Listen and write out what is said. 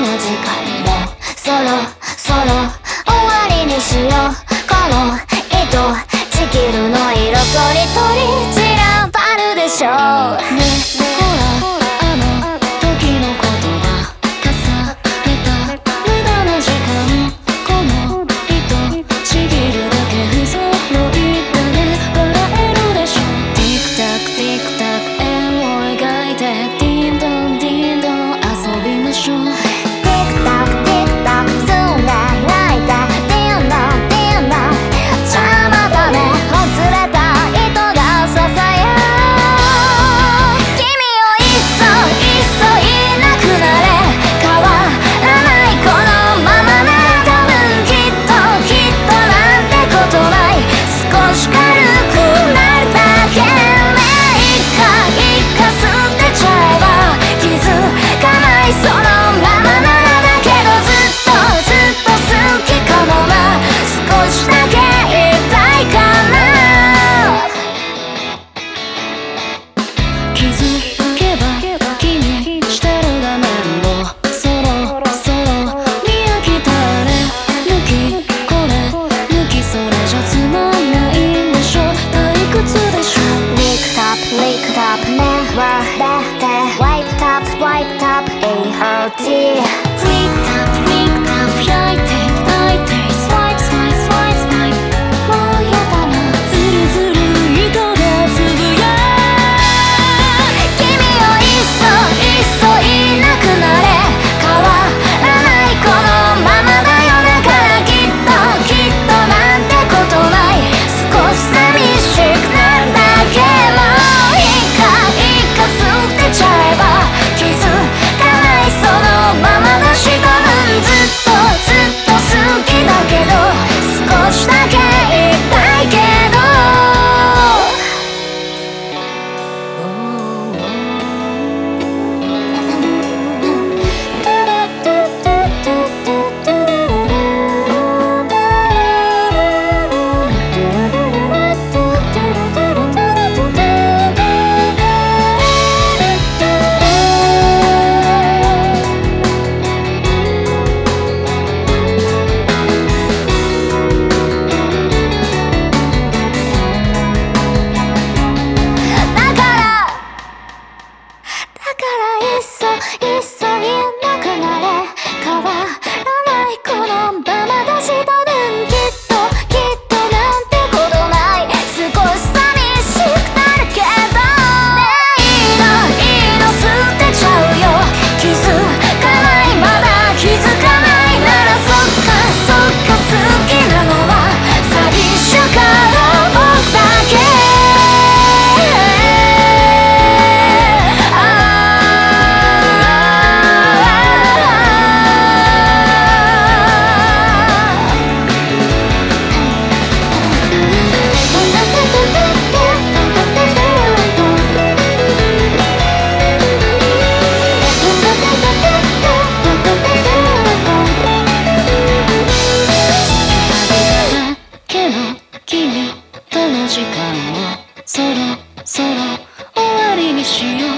の時間 up mirror, better, wipe top, wiped up, AOT. history 時間をそろそろ終わりにしよう。